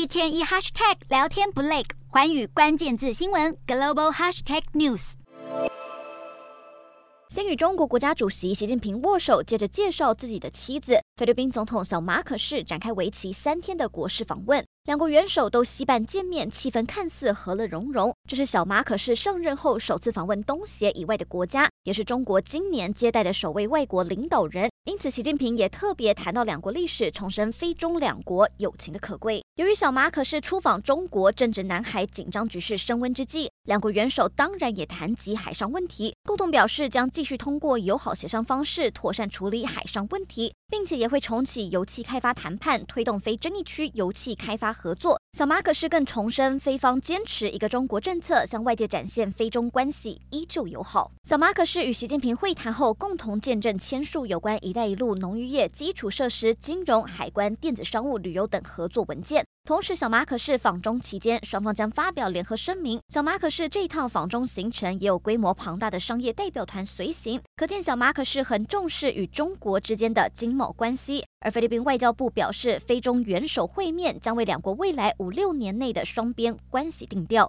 一天一 hashtag 聊天不累，环宇关键字新闻 global hashtag news。先与中国国家主席习近平握手，接着介绍自己的妻子，菲律宾总统小马可仕展开为期三天的国事访问。两国元首都携伴见面，气氛看似和乐融融。这是小马可是上任后首次访问东协以外的国家，也是中国今年接待的首位外国领导人。因此，习近平也特别谈到两国历史，重申非中两国友情的可贵。由于小马可是出访中国，正值南海紧张局势升温之际，两国元首当然也谈及海上问题，共同表示将继续通过友好协商方式妥善处理海上问题，并且也会重启油气开发谈判，推动非争议区油气开发合作。小马可是更重申，菲方坚持一个中国政策，向外界展现非中关系依旧友好。小马可是与习近平会谈后，共同见证签署有关“一带一路”农渔业、基础设施、金融、海关、电子商务、旅游等合作文件。同时，小马可是访中期间，双方将发表联合声明。小马可是这一趟访中行程也有规模庞大的商业代表团随行，可见小马可是很重视与中国之间的经贸关系。而菲律宾外交部表示，菲中元首会面将为两国未来五六年内的双边关系定调。